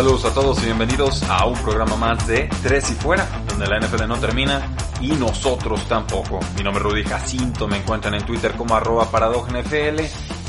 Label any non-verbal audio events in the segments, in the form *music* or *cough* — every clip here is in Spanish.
Saludos a todos y bienvenidos a un programa más de Tres y Fuera, donde la NFL no termina y nosotros tampoco. Mi nombre es Rudy Jacinto, me encuentran en Twitter como arroba NFL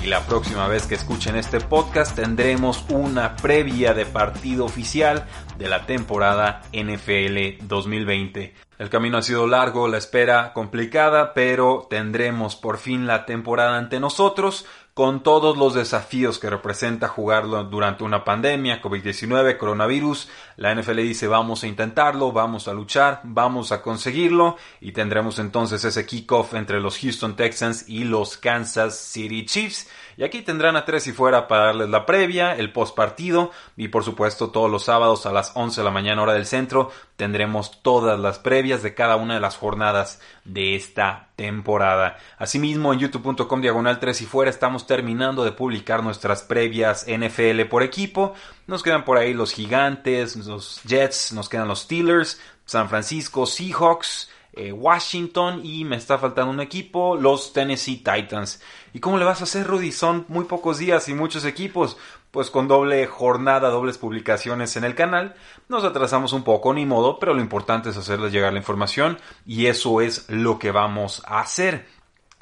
y la próxima vez que escuchen este podcast tendremos una previa de partido oficial de la temporada NFL 2020. El camino ha sido largo, la espera complicada, pero tendremos por fin la temporada ante nosotros con todos los desafíos que representa jugarlo durante una pandemia, COVID-19, coronavirus. La NFL dice vamos a intentarlo, vamos a luchar, vamos a conseguirlo y tendremos entonces ese kickoff entre los Houston Texans y los Kansas City Chiefs. Y aquí tendrán a tres y fuera para darles la previa, el post partido y por supuesto todos los sábados a las 11 de la mañana hora del centro tendremos todas las previas de cada una de las jornadas de esta temporada. Asimismo en youtube.com diagonal 3 y fuera estamos terminando de publicar nuestras previas NFL por equipo. Nos quedan por ahí los gigantes, los Jets, nos quedan los Steelers, San Francisco, Seahawks, eh, Washington y me está faltando un equipo, los Tennessee Titans. ¿Y cómo le vas a hacer, Rudy? Son muy pocos días y muchos equipos. Pues con doble jornada, dobles publicaciones en el canal, nos atrasamos un poco, ni modo, pero lo importante es hacerles llegar la información y eso es lo que vamos a hacer.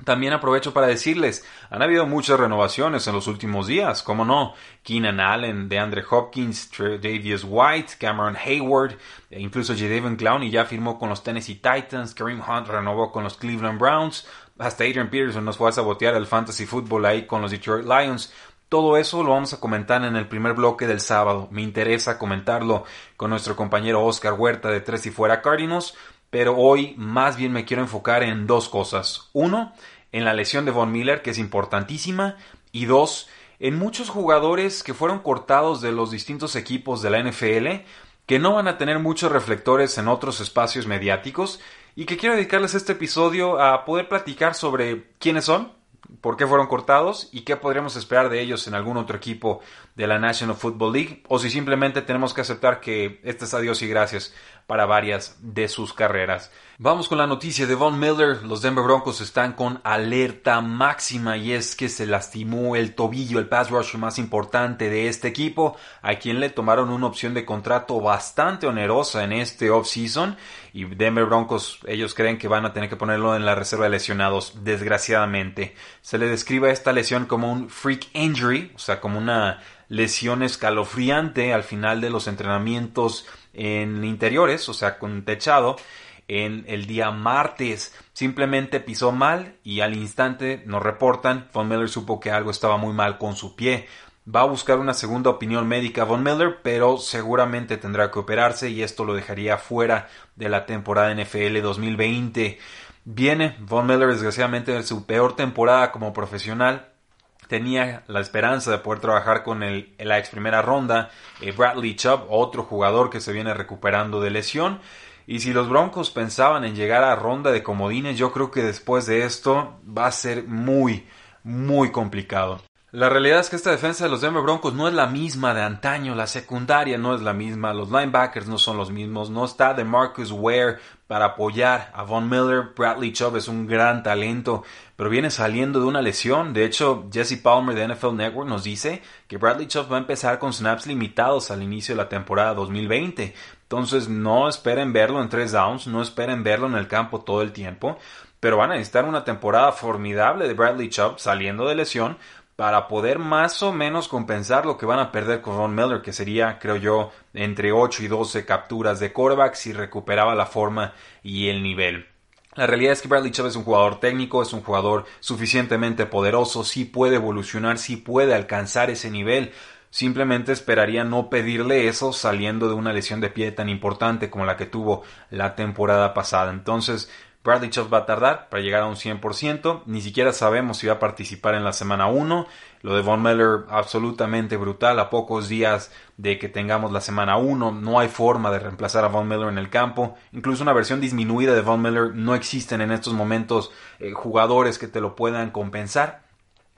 También aprovecho para decirles, han habido muchas renovaciones en los últimos días, como no, Keenan Allen, DeAndre Hopkins, Davius White, Cameron Hayward, e incluso Jadavion Clowney ya firmó con los Tennessee Titans, Kareem Hunt renovó con los Cleveland Browns, hasta Adrian Peterson nos fue a sabotear el fantasy football ahí con los Detroit Lions. Todo eso lo vamos a comentar en el primer bloque del sábado. Me interesa comentarlo con nuestro compañero Oscar Huerta de Tres y Fuera Cardinals pero hoy más bien me quiero enfocar en dos cosas. Uno, en la lesión de Von Miller, que es importantísima, y dos, en muchos jugadores que fueron cortados de los distintos equipos de la NFL, que no van a tener muchos reflectores en otros espacios mediáticos, y que quiero dedicarles este episodio a poder platicar sobre quiénes son, por qué fueron cortados y qué podríamos esperar de ellos en algún otro equipo de la National Football League o si simplemente tenemos que aceptar que este es adiós y gracias para varias de sus carreras. Vamos con la noticia de Von Miller. Los Denver Broncos están con alerta máxima y es que se lastimó el tobillo, el pass rush más importante de este equipo, a quien le tomaron una opción de contrato bastante onerosa en este offseason y Denver Broncos ellos creen que van a tener que ponerlo en la reserva de lesionados, desgraciadamente. Se le describe esta lesión como un freak injury, o sea, como una lesión escalofriante al final de los entrenamientos en interiores, o sea, con techado, en el día martes. Simplemente pisó mal y al instante nos reportan, Von Miller supo que algo estaba muy mal con su pie. Va a buscar una segunda opinión médica Von Miller, pero seguramente tendrá que operarse y esto lo dejaría fuera de la temporada NFL 2020. Viene Von Miller desgraciadamente en su peor temporada como profesional tenía la esperanza de poder trabajar con el, la ex primera ronda, eh, Bradley Chubb, otro jugador que se viene recuperando de lesión. Y si los Broncos pensaban en llegar a ronda de comodines, yo creo que después de esto va a ser muy, muy complicado. La realidad es que esta defensa de los Denver Broncos no es la misma de antaño, la secundaria no es la misma, los linebackers no son los mismos, no está de Marcus Ware para apoyar a Von Miller, Bradley Chubb es un gran talento, pero viene saliendo de una lesión, de hecho Jesse Palmer de NFL Network nos dice que Bradley Chubb va a empezar con snaps limitados al inicio de la temporada 2020, entonces no esperen verlo en tres downs, no esperen verlo en el campo todo el tiempo, pero van a necesitar una temporada formidable de Bradley Chubb saliendo de lesión para poder más o menos compensar lo que van a perder con Ron Miller, que sería, creo yo, entre 8 y 12 capturas de quarterback si recuperaba la forma y el nivel. La realidad es que Bradley Chubb es un jugador técnico, es un jugador suficientemente poderoso, sí puede evolucionar, sí puede alcanzar ese nivel, simplemente esperaría no pedirle eso saliendo de una lesión de pie tan importante como la que tuvo la temporada pasada. Entonces, Bradley Chubb va a tardar para llegar a un 100%. Ni siquiera sabemos si va a participar en la semana 1. Lo de Von Miller absolutamente brutal. A pocos días de que tengamos la semana 1 no hay forma de reemplazar a Von Miller en el campo. Incluso una versión disminuida de Von Miller no existen en estos momentos eh, jugadores que te lo puedan compensar.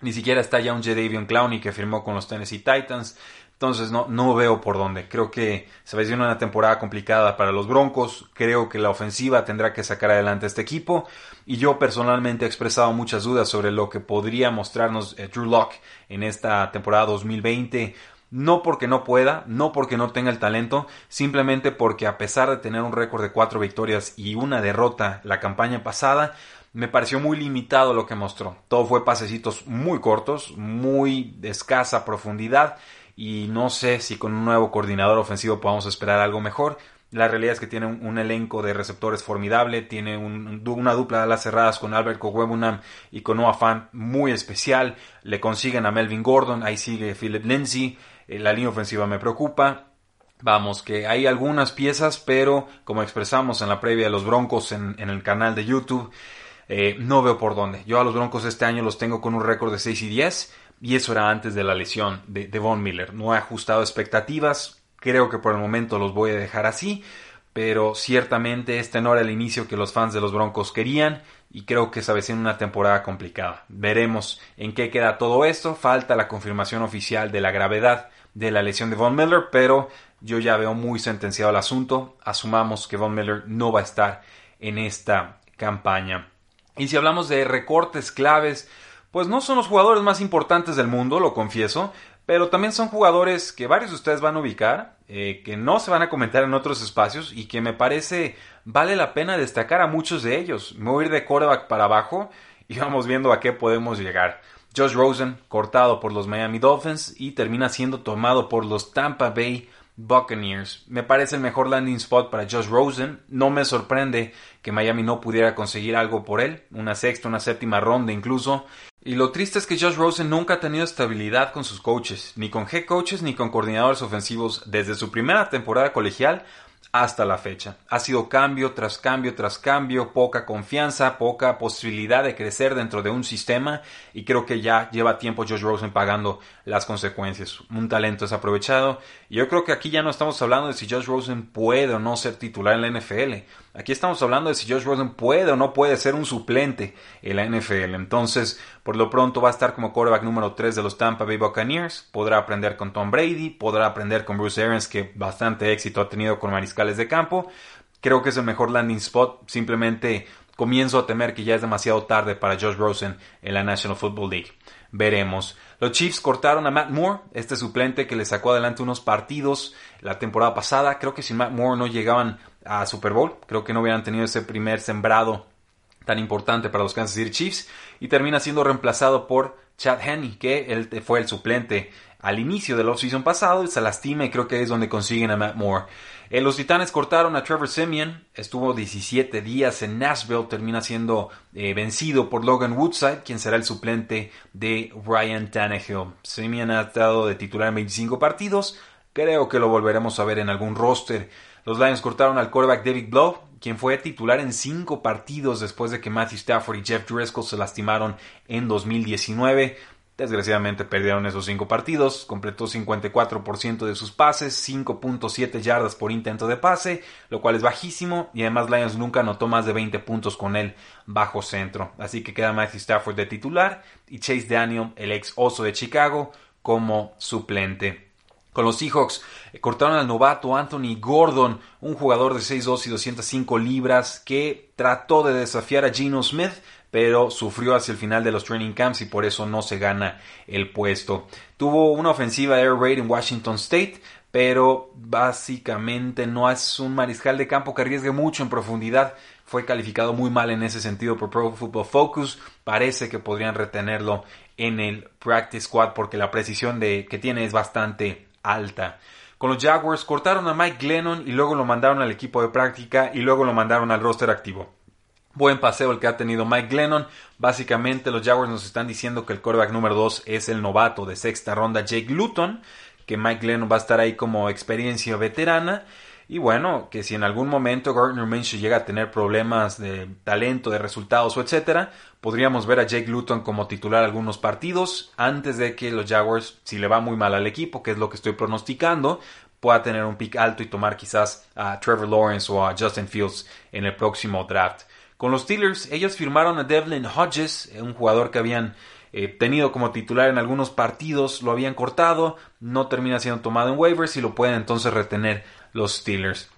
Ni siquiera está ya un Jadavion Clowney que firmó con los Tennessee Titans. Entonces no, no veo por dónde. Creo que se va a una temporada complicada para los Broncos. Creo que la ofensiva tendrá que sacar adelante este equipo. Y yo personalmente he expresado muchas dudas sobre lo que podría mostrarnos eh, Drew Locke en esta temporada 2020. No porque no pueda, no porque no tenga el talento, simplemente porque a pesar de tener un récord de cuatro victorias y una derrota la campaña pasada, me pareció muy limitado lo que mostró. Todo fue pasecitos muy cortos, muy de escasa profundidad y no sé si con un nuevo coordinador ofensivo podamos esperar algo mejor. La realidad es que tiene un, elenco de receptores formidable, tiene una dupla de alas cerradas con Albert Kogwebunam y con Noah muy especial. Le consiguen a Melvin Gordon, ahí sigue Philip Lindsay. Eh, la línea ofensiva me preocupa. Vamos, que hay algunas piezas, pero como expresamos en la previa de los Broncos en, el canal de YouTube, eh, no veo por dónde. Yo a los Broncos este año los tengo con un récord de 6 y 10 y eso era antes de la lesión de, Von Miller. No he ajustado expectativas, creo que por el momento los voy a dejar así, pero ciertamente este no era el inicio que los fans de los Broncos querían y creo que se avecina una temporada complicada. Veremos en qué queda todo esto, falta la confirmación oficial de la gravedad de la lesión de Von Miller, pero yo ya veo muy sentenciado el asunto, asumamos que Von Miller no va a estar en esta campaña. Y si hablamos de recortes claves, pues no son los jugadores más importantes del mundo, lo confieso, pero también son jugadores que varios de ustedes van a ubicar, eh, que no se van a comentar en otros espacios y que me parece vale la pena destacar a muchos de ellos. Me voy a ir de quarterback para abajo y *laughs* vamos viendo a qué podemos llegar. Josh Rosen, cortado por los Miami Dolphins y termina siendo tomado por los Tampa Bay Buccaneers. Me parece el mejor landing spot para Josh Rosen. No me sorprende que Miami no pudiera conseguir algo por él, una sexta, una séptima ronda incluso. Y lo triste es que Josh Rosen nunca ha tenido estabilidad con sus coaches, ni con head coaches ni con coordinadores ofensivos desde su primera temporada colegial hasta la fecha. Ha sido cambio tras cambio tras cambio, poca confianza, poca posibilidad de crecer dentro de un sistema y creo que ya lleva tiempo Josh Rosen pagando las consecuencias. Un talento desaprovechado y yo creo que aquí ya no estamos hablando de si Josh Rosen puede o no ser titular en la NFL. Aquí estamos hablando de si Josh Rosen puede o no puede ser un suplente en la NFL. Entonces, por lo pronto va a estar como quarterback número 3 de los Tampa Bay Buccaneers. Podrá aprender con Tom Brady, podrá aprender con Bruce Arians, que bastante éxito ha tenido con mariscales de campo. Creo que es el mejor landing spot. Simplemente comienzo a temer que ya es demasiado tarde para Josh Rosen en la National Football League. Veremos. Los Chiefs cortaron a Matt Moore, este suplente que le sacó adelante unos partidos la temporada pasada. Creo que sin Matt Moore no llegaban a Super Bowl. Creo que no hubieran tenido ese primer sembrado tan importante para los Kansas City Chiefs. Y termina siendo reemplazado por Chad Henney, que él fue el suplente al inicio del offseason pasado se lastima y creo que es donde consiguen a Matt Moore. Eh, los Titanes cortaron a Trevor Simeon, estuvo 17 días en Nashville, termina siendo eh, vencido por Logan Woodside, quien será el suplente de Ryan Tannehill. Simeon ha estado de titular en 25 partidos, creo que lo volveremos a ver en algún roster. Los Lions cortaron al quarterback David Blow, quien fue titular en cinco partidos después de que Matthew Stafford y Jeff Driscoll se lastimaron en 2019. Desgraciadamente perdieron esos cinco partidos, completó 54% de sus pases, 5.7 yardas por intento de pase, lo cual es bajísimo y además Lions nunca anotó más de 20 puntos con él bajo centro. Así que queda Matthew Stafford de titular y Chase Daniel, el ex oso de Chicago, como suplente. Con los Seahawks eh, cortaron al novato Anthony Gordon, un jugador de 6'2 y 205 libras que trató de desafiar a Geno Smith, pero sufrió hacia el final de los training camps y por eso no se gana el puesto. Tuvo una ofensiva air raid en Washington State, pero básicamente no es un mariscal de campo que arriesgue mucho en profundidad. Fue calificado muy mal en ese sentido por Pro Football Focus. Parece que podrían retenerlo en el practice squad porque la precisión de, que tiene es bastante alta. Con los Jaguars cortaron a Mike Glennon y luego lo mandaron al equipo de práctica y luego lo mandaron al roster activo. Buen paseo el que ha tenido Mike Glennon. Básicamente los Jaguars nos están diciendo que el quarterback número 2 es el novato de sexta ronda Jake Luton, que Mike Glennon va a estar ahí como experiencia veterana. Y bueno, que si en algún momento Gardner Minshew llega a tener problemas de talento, de resultados o etcétera, podríamos ver a Jake Luton como titular algunos partidos antes de que los Jaguars, si le va muy mal al equipo, que es lo que estoy pronosticando, pueda tener un pick alto y tomar quizás a Trevor Lawrence o a Justin Fields en el próximo draft. Con los Steelers, ellos firmaron a Devlin Hodges, un jugador que habían eh, tenido como titular en algunos partidos, lo habían cortado, no termina siendo tomado en waivers y lo pueden entonces retener los Steelers.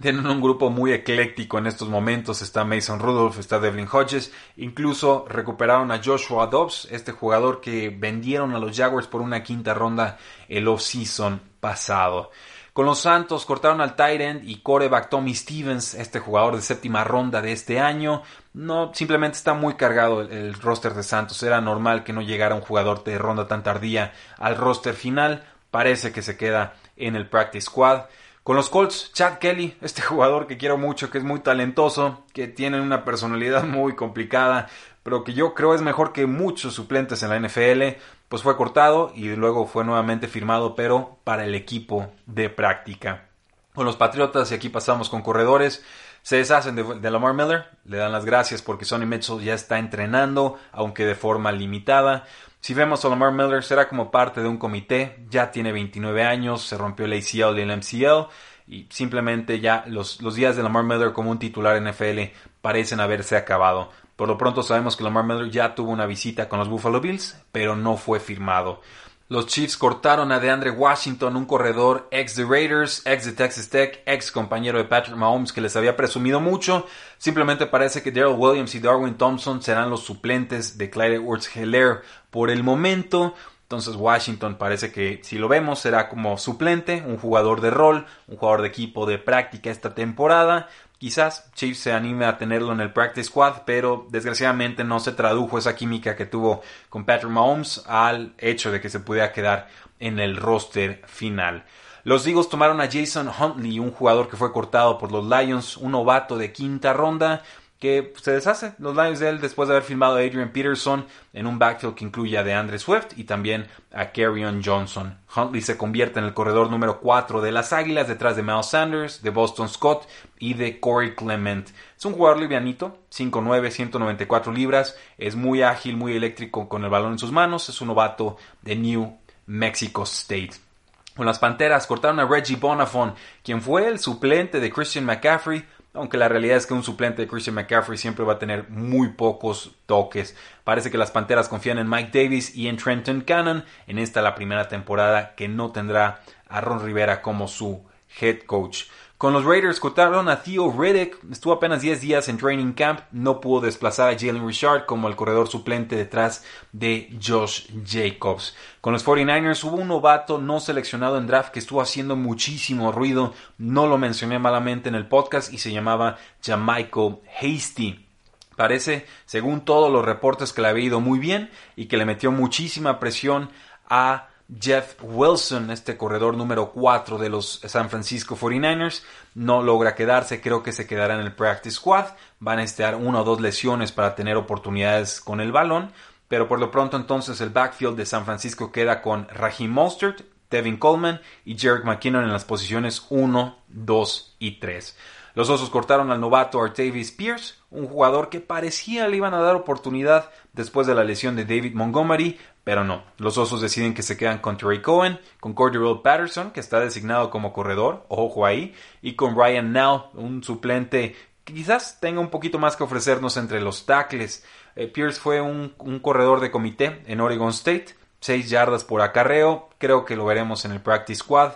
Tienen un grupo muy ecléctico en estos momentos. Está Mason Rudolph, está Devlin Hodges. Incluso recuperaron a Joshua Dobbs, este jugador que vendieron a los Jaguars por una quinta ronda el off-season pasado. Con los Santos cortaron al end y coreback Tommy Stevens, este jugador de séptima ronda de este año. No, simplemente está muy cargado el, el roster de Santos. Era normal que no llegara un jugador de ronda tan tardía al roster final. Parece que se queda en el practice squad. Con los Colts, Chad Kelly, este jugador que quiero mucho, que es muy talentoso, que tiene una personalidad muy complicada, pero que yo creo es mejor que muchos suplentes en la NFL, pues fue cortado y luego fue nuevamente firmado, pero para el equipo de práctica. Con los Patriotas, y aquí pasamos con corredores, se deshacen de, Lamar Miller, le dan las gracias porque Sonny Mitchell ya está entrenando, aunque de forma limitada. Si vemos a Lamar Miller, será como parte de un comité, ya tiene 29 años, se rompió el ACL y el MCL, y simplemente ya los, los días de Lamar Miller como un titular NFL parecen haberse acabado. Por lo pronto sabemos que Lamar Miller ya tuvo una visita con los Buffalo Bills, pero no fue firmado. Los Chiefs cortaron a DeAndre Washington, un corredor ex de Raiders, ex de Texas Tech, ex compañero de Patrick Mahomes que les había presumido mucho. Simplemente parece que Daryl Williams y Darwin Thompson serán los suplentes de Clyde Edwards Hilaire por el momento. Entonces Washington parece que si lo vemos será como suplente, un jugador de rol, un jugador de equipo de práctica esta temporada. Quizás Chiefs se anime a tenerlo en el practice squad, pero desgraciadamente no se tradujo esa química que tuvo con Patrick Mahomes al hecho de que se pudiera quedar en el roster final. Los Eagles tomaron a Jason Huntley, un jugador que fue cortado por los Lions, un novato de quinta ronda que se deshace los Lions de él después de haber filmado a Adrian Peterson en un backfield que incluye a DeAndre Swift y también a Carrion Johnson. Huntley se convierte en el corredor número 4 de las Águilas detrás de Miles Sanders, de Boston Scott y de Corey Clement. Es un jugador livianito, 5'9", 194 libras, es muy ágil, muy eléctrico con el balón en sus manos, es un novato de New Mexico State. Con las Panteras cortaron a Reggie Bonafon, quien fue el suplente de Christian McCaffrey aunque la realidad es que un suplente de Christian McCaffrey siempre va a tener muy pocos toques. Parece que las Panteras confían en Mike Davis y en Trenton Cannon en esta la primera temporada que no tendrá a Ron Rivera como su head coach. Con los Raiders cortaron a Theo Riddick, estuvo apenas 10 días en training camp, no pudo desplazar a Jalen Richard como el corredor suplente detrás de Josh Jacobs. Con los 49ers hubo un novato no seleccionado en draft que estuvo haciendo muchísimo ruido, no lo mencioné malamente en el podcast y se llamaba Jamaico Hasty. Parece, según todos los reportes, que le había ido muy bien y que le metió muchísima presión a Jeff Wilson, este corredor número 4 de los San Francisco 49ers, no logra quedarse, creo que se quedará en el practice squad, van a estar una o dos lesiones para tener oportunidades con el balón, pero por lo pronto entonces el backfield de San Francisco queda con Raheem Mostert, Devin Coleman y Jerick McKinnon en las posiciones 1, 2 y 3. Los Osos cortaron al novato Artavis Pierce, un jugador que parecía le iban a dar oportunidad después de la lesión de David Montgomery, pero no. Los Osos deciden que se quedan con Trey Cohen, con Cordero Patterson, que está designado como corredor, ojo ahí, y con Ryan Now, un suplente que quizás tenga un poquito más que ofrecernos entre los tackles. Eh, Pierce fue un, corredor de comité en Oregon State, 6 yardas por acarreo, creo que lo veremos en el practice squad.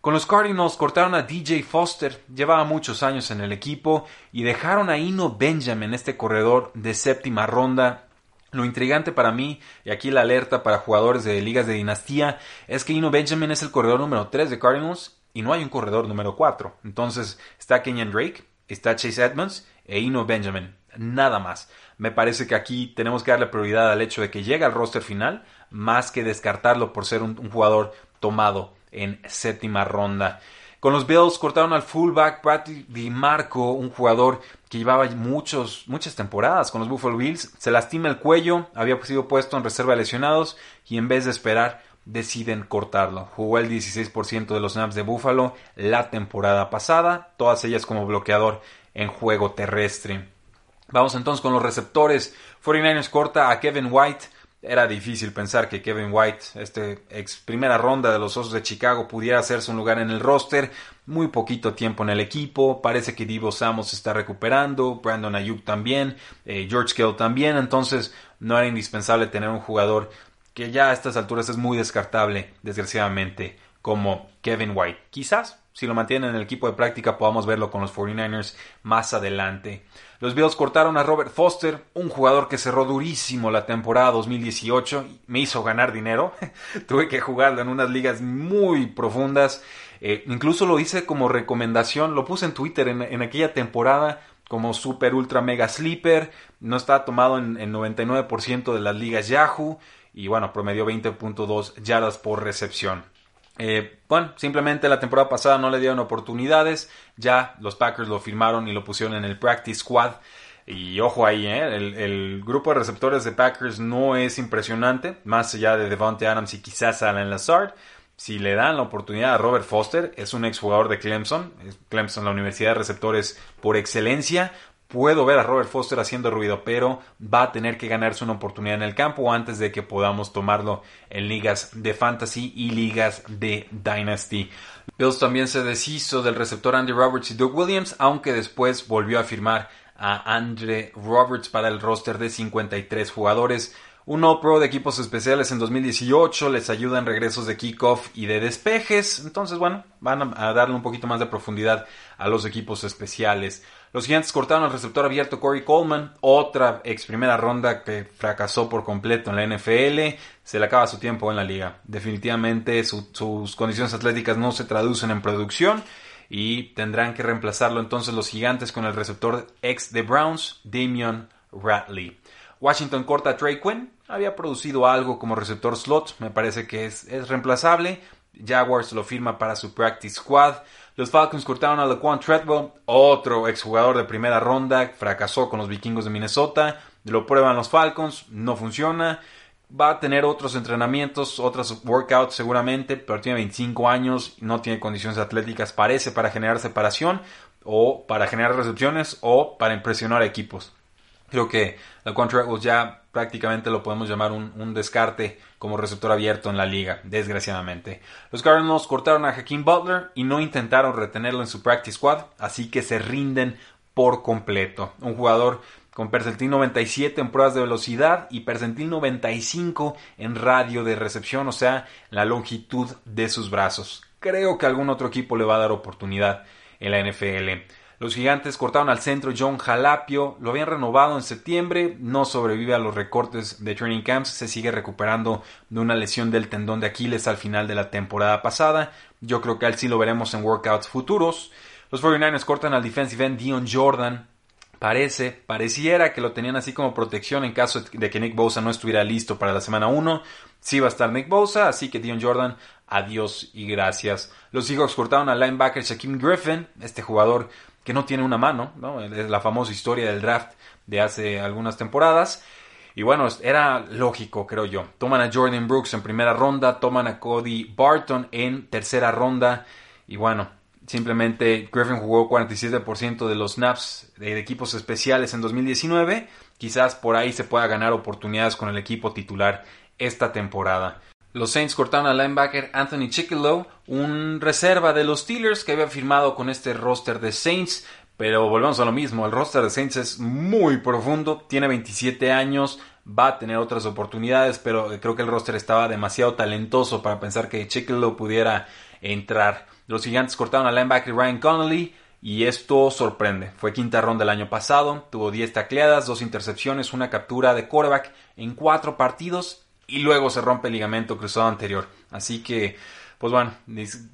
Con los Cardinals cortaron a DJ Foster, llevaba muchos años en el equipo, y dejaron a Ino Benjamin, este corredor de séptima ronda. Lo intrigante para mí, y aquí la alerta para jugadores de ligas de dinastía, es que Ino Benjamin es el corredor número 3 de Cardinals y no hay un corredor número 4. Entonces está Kenyan Drake, está Chase Edmonds e Ino Benjamin. Nada más. Me parece que aquí tenemos que darle prioridad al hecho de que llega al roster final, más que descartarlo por ser un jugador tomado en séptima ronda. Con los Bills cortaron al fullback Bradley DiMarco, un jugador que llevaba muchos, muchas temporadas con los Buffalo Bills. Se lastima el cuello, había sido puesto en reserva de lesionados y en vez de esperar deciden cortarlo. Jugó el 16% de los snaps de Buffalo la temporada pasada, todas ellas como bloqueador en juego terrestre. Vamos entonces con los receptores. 49ers corta a Kevin White. Era difícil pensar que Kevin White, este ex primera ronda de los Osos de Chicago, pudiera hacerse un lugar en el roster. Muy poquito tiempo en el equipo. Parece que Divo Samos está recuperando. Brandon Ayuk también. Eh, George Kittle también. Entonces no era indispensable tener un jugador que ya a estas alturas es muy descartable, desgraciadamente, como Kevin White. Quizás, si lo mantienen en el equipo de práctica, podamos verlo con los 49ers más adelante. Los Bills cortaron a Robert Foster, un jugador que cerró durísimo la temporada 2018. Me hizo ganar dinero. *laughs* Tuve que jugarlo en unas ligas muy profundas. Eh, incluso lo hice como recomendación. Lo puse en Twitter en, aquella temporada como super ultra mega sleeper. No estaba tomado en, en 99% de las ligas Yahoo. Y bueno, promedió 20.2 yardas por recepción. Eh, bueno, simplemente la temporada pasada no le dieron oportunidades, ya los Packers lo firmaron y lo pusieron en el Practice Squad. Y ojo ahí, ¿eh? el, grupo de receptores de Packers no es impresionante, más allá de Devontae Adams y quizás Alan Lazard. Si le dan la oportunidad a Robert Foster, es un exjugador de Clemson, Clemson, la universidad de receptores por excelencia, puedo ver a Robert Foster haciendo ruido, pero va a tener que ganarse una oportunidad en el campo antes de que podamos tomarlo en ligas de fantasy y ligas de dynasty. Bills también se deshizo del receptor Andy Roberts y Doug Williams, aunque después volvió a firmar a Andre Roberts para el roster de 53 jugadores. Un All-Pro de equipos especiales en 2018 les ayuda en regresos de kickoff y de despejes. Entonces, bueno, van a darle un poquito más de profundidad a los equipos especiales. Los Gigantes cortaron al receptor abierto Corey Coleman, otra ex primera ronda que fracasó por completo en la NFL. Se le acaba su tiempo en la liga. Definitivamente sus condiciones atléticas no se traducen en producción y tendrán que reemplazarlo entonces los Gigantes con el receptor ex de Browns, Damian Ratley. Washington corta a Trey Quinn, había producido algo como receptor slot, me parece que es, reemplazable. Jaguars lo firma para su practice squad. Los Falcons cortaron a Laquan Treadwell, otro exjugador de primera ronda, fracasó con los vikingos de Minnesota. Lo prueban los Falcons, no funciona. Va a tener otros entrenamientos, otros workouts seguramente, pero tiene 25 años, no tiene condiciones atléticas, parece para generar separación o para generar recepciones o para impresionar equipos. Creo que la Treadwell ya prácticamente lo podemos llamar un, descarte como receptor abierto en la liga, desgraciadamente. Los Cardinals cortaron a Hakeem Butler y no intentaron retenerlo en su practice squad, así que se rinden por completo. Un jugador con percentil 97 en pruebas de velocidad y percentil 95 en radio de recepción, o sea, la longitud de sus brazos. Creo que algún otro equipo le va a dar oportunidad en la NFL. Los gigantes cortaron al centro John Jalapio, lo habían renovado en septiembre, no sobrevive a los recortes de training camps, se sigue recuperando de una lesión del tendón de Aquiles al final de la temporada pasada. Yo creo que él sí lo veremos en workouts futuros. Los 49ers cortan al defensive end Dion Jordan. Parece, pareciera que lo tenían así como protección en caso de que Nick Bosa no estuviera listo para la semana 1. Sí va a estar Nick Bosa, así que Dion Jordan, adiós y gracias. Los Seahawks cortaron al linebacker Shaquem Griffin, este jugador que no tiene una mano, ¿no? Es la famosa historia del draft de hace algunas temporadas. Y bueno, era lógico, creo yo. Toman a Jordan Brooks en primera ronda, toman a Cody Barton en tercera ronda. Y bueno, simplemente Griffin jugó 47% de los snaps de equipos especiales en 2019. Quizás por ahí se pueda ganar oportunidades con el equipo titular esta temporada. Los Saints cortaron al linebacker Anthony Chickillow, un reserva de los Steelers que había firmado con este roster de Saints. Pero volvemos a lo mismo, el roster de Saints es muy profundo, tiene 27 años, va a tener otras oportunidades, pero creo que el roster estaba demasiado talentoso para pensar que Chickillow pudiera entrar. Los gigantes cortaron al linebacker Ryan Connolly y esto sorprende. Fue quinta ronda el año pasado, tuvo 10 tacleadas, dos intercepciones, una captura de quarterback en cuatro partidos y luego se rompe el ligamento cruzado anterior. Así que, pues bueno,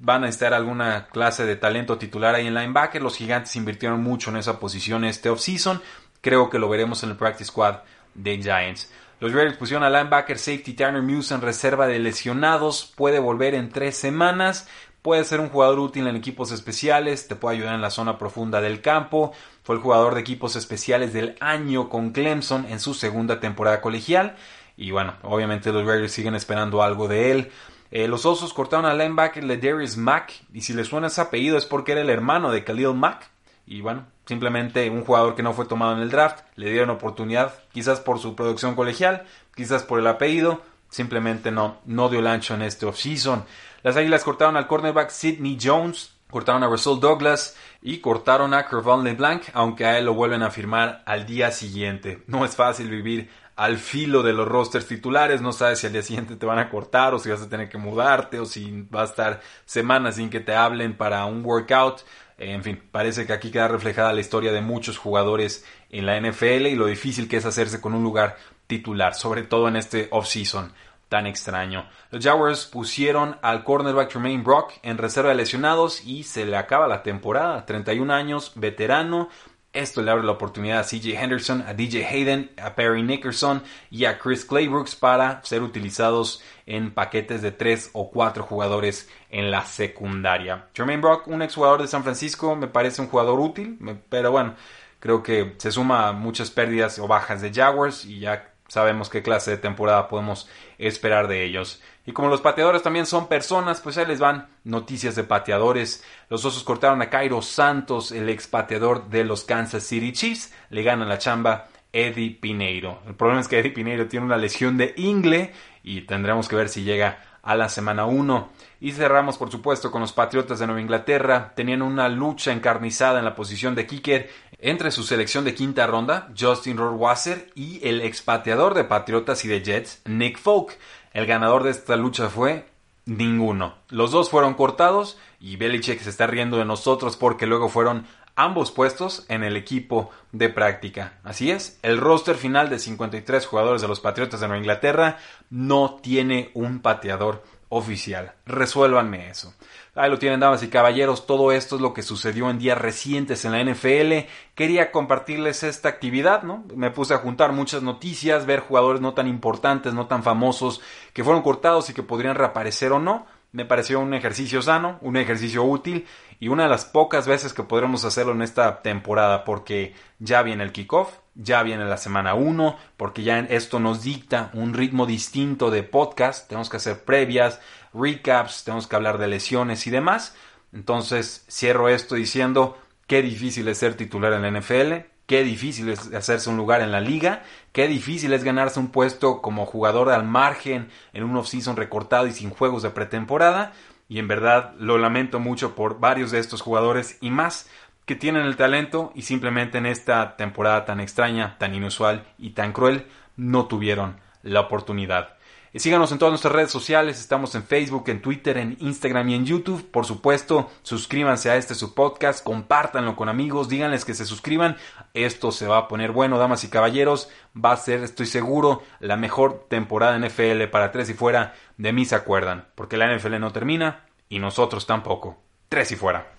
van a necesitar alguna clase de talento titular ahí en linebacker. Los gigantes invirtieron mucho en esa posición este offseason. Creo que lo veremos en el practice squad de Giants. Los Raiders pusieron al linebacker safety Turner Muse en reserva de lesionados. Puede volver en tres semanas. Puede ser un jugador útil en equipos especiales. Te puede ayudar en la zona profunda del campo. Fue el jugador de equipos especiales del año con Clemson en su segunda temporada colegial. Y bueno, obviamente los Raiders siguen esperando algo de él. Eh, los Osos cortaron al linebacker Ledarius Mack, y si le suena ese apellido es porque era el hermano de Khalil Mack. Y bueno, simplemente un jugador que no fue tomado en el draft, le dieron oportunidad, quizás por su producción colegial, quizás por el apellido, simplemente no, no dio el ancho en este offseason. Las Águilas cortaron al cornerback Sidney Jones, cortaron a Russell Douglas y cortaron a Kervon LeBlanc, aunque a él lo vuelven a firmar al día siguiente. No es fácil vivir al filo de los rosters titulares, no sabes si al día siguiente te van a cortar o si vas a tener que mudarte o si va a estar semanas sin que te hablen para un workout. En fin, parece que aquí queda reflejada la historia de muchos jugadores en la NFL y lo difícil que es hacerse con un lugar titular, sobre todo en este offseason tan extraño. Los Jaguars pusieron al cornerback Tremaine Brock en reserva de lesionados y se le acaba la temporada. 31 años, veterano. Esto le abre la oportunidad a CJ Henderson, a DJ Hayden, a Perry Nickerson y a Chris Claybrooks para ser utilizados en paquetes de 3 o 4 jugadores en la secundaria. Tremaine Brock, un exjugador de San Francisco, me parece un jugador útil, pero bueno, creo que se suma a muchas pérdidas o bajas de Jaguars y ya sabemos qué clase de temporada podemos esperar de ellos. Y como los pateadores también son personas, pues ahí les van noticias de pateadores. Los Osos cortaron a Cairo Santos, el ex pateador de los Kansas City Chiefs. Le ganan la chamba Eddie Pineiro. El problema es que Eddie Pineiro tiene una lesión de ingle y tendremos que ver si llega a la semana 1. Y cerramos, por supuesto, con los Patriotas de Nueva Inglaterra. Tenían una lucha encarnizada en la posición de kicker entre su selección de quinta ronda, Justin Rohrwasser, y el expateador de Patriotas y de Jets, Nick Folk. El ganador de esta lucha fue ninguno. Los dos fueron cortados y Belichick se está riendo de nosotros porque luego fueron ambos puestos en el equipo de práctica. Así es, el roster final de 53 jugadores de los Patriotas de Nueva Inglaterra no tiene un pateador oficial. Resuélvanme eso. Ahí lo tienen, damas y caballeros. Todo esto es lo que sucedió en días recientes en la NFL. Quería compartirles esta actividad, ¿no? Me puse a juntar muchas noticias, ver jugadores no tan importantes, no tan famosos, que fueron cortados y que podrían reaparecer o no. Me pareció un ejercicio sano, un ejercicio útil y una de las pocas veces que podremos hacerlo en esta temporada porque ya viene el kickoff, ya viene la semana 1, porque ya esto nos dicta un ritmo distinto de podcast, tenemos que hacer previas, recaps, tenemos que hablar de lesiones y demás. Entonces cierro esto diciendo qué difícil es ser titular en la NFL, qué difícil es hacerse un lugar en la liga, qué difícil es ganarse un puesto como jugador al margen en un off-season recortado y sin juegos de pretemporada. Y en verdad lo lamento mucho por varios de estos jugadores y más que tienen el talento y simplemente en esta temporada tan extraña, tan inusual y tan cruel no tuvieron la oportunidad. Síganos en todas nuestras redes sociales, estamos en Facebook, en Twitter, en Instagram y en YouTube. Por supuesto, suscríbanse a este su podcast, compártanlo con amigos, díganles que se suscriban. Esto se va a poner bueno, damas y caballeros. Va a ser, estoy seguro, la mejor temporada NFL para tres y fuera. De mí se acuerdan, porque la NFL no termina y nosotros tampoco. Tres y fuera.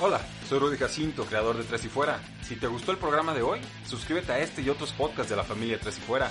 Hola, soy Rudy Jacinto, creador de Tres y Fuera. Si te gustó el programa de hoy, suscríbete a este y otros podcasts de la familia Tres y Fuera.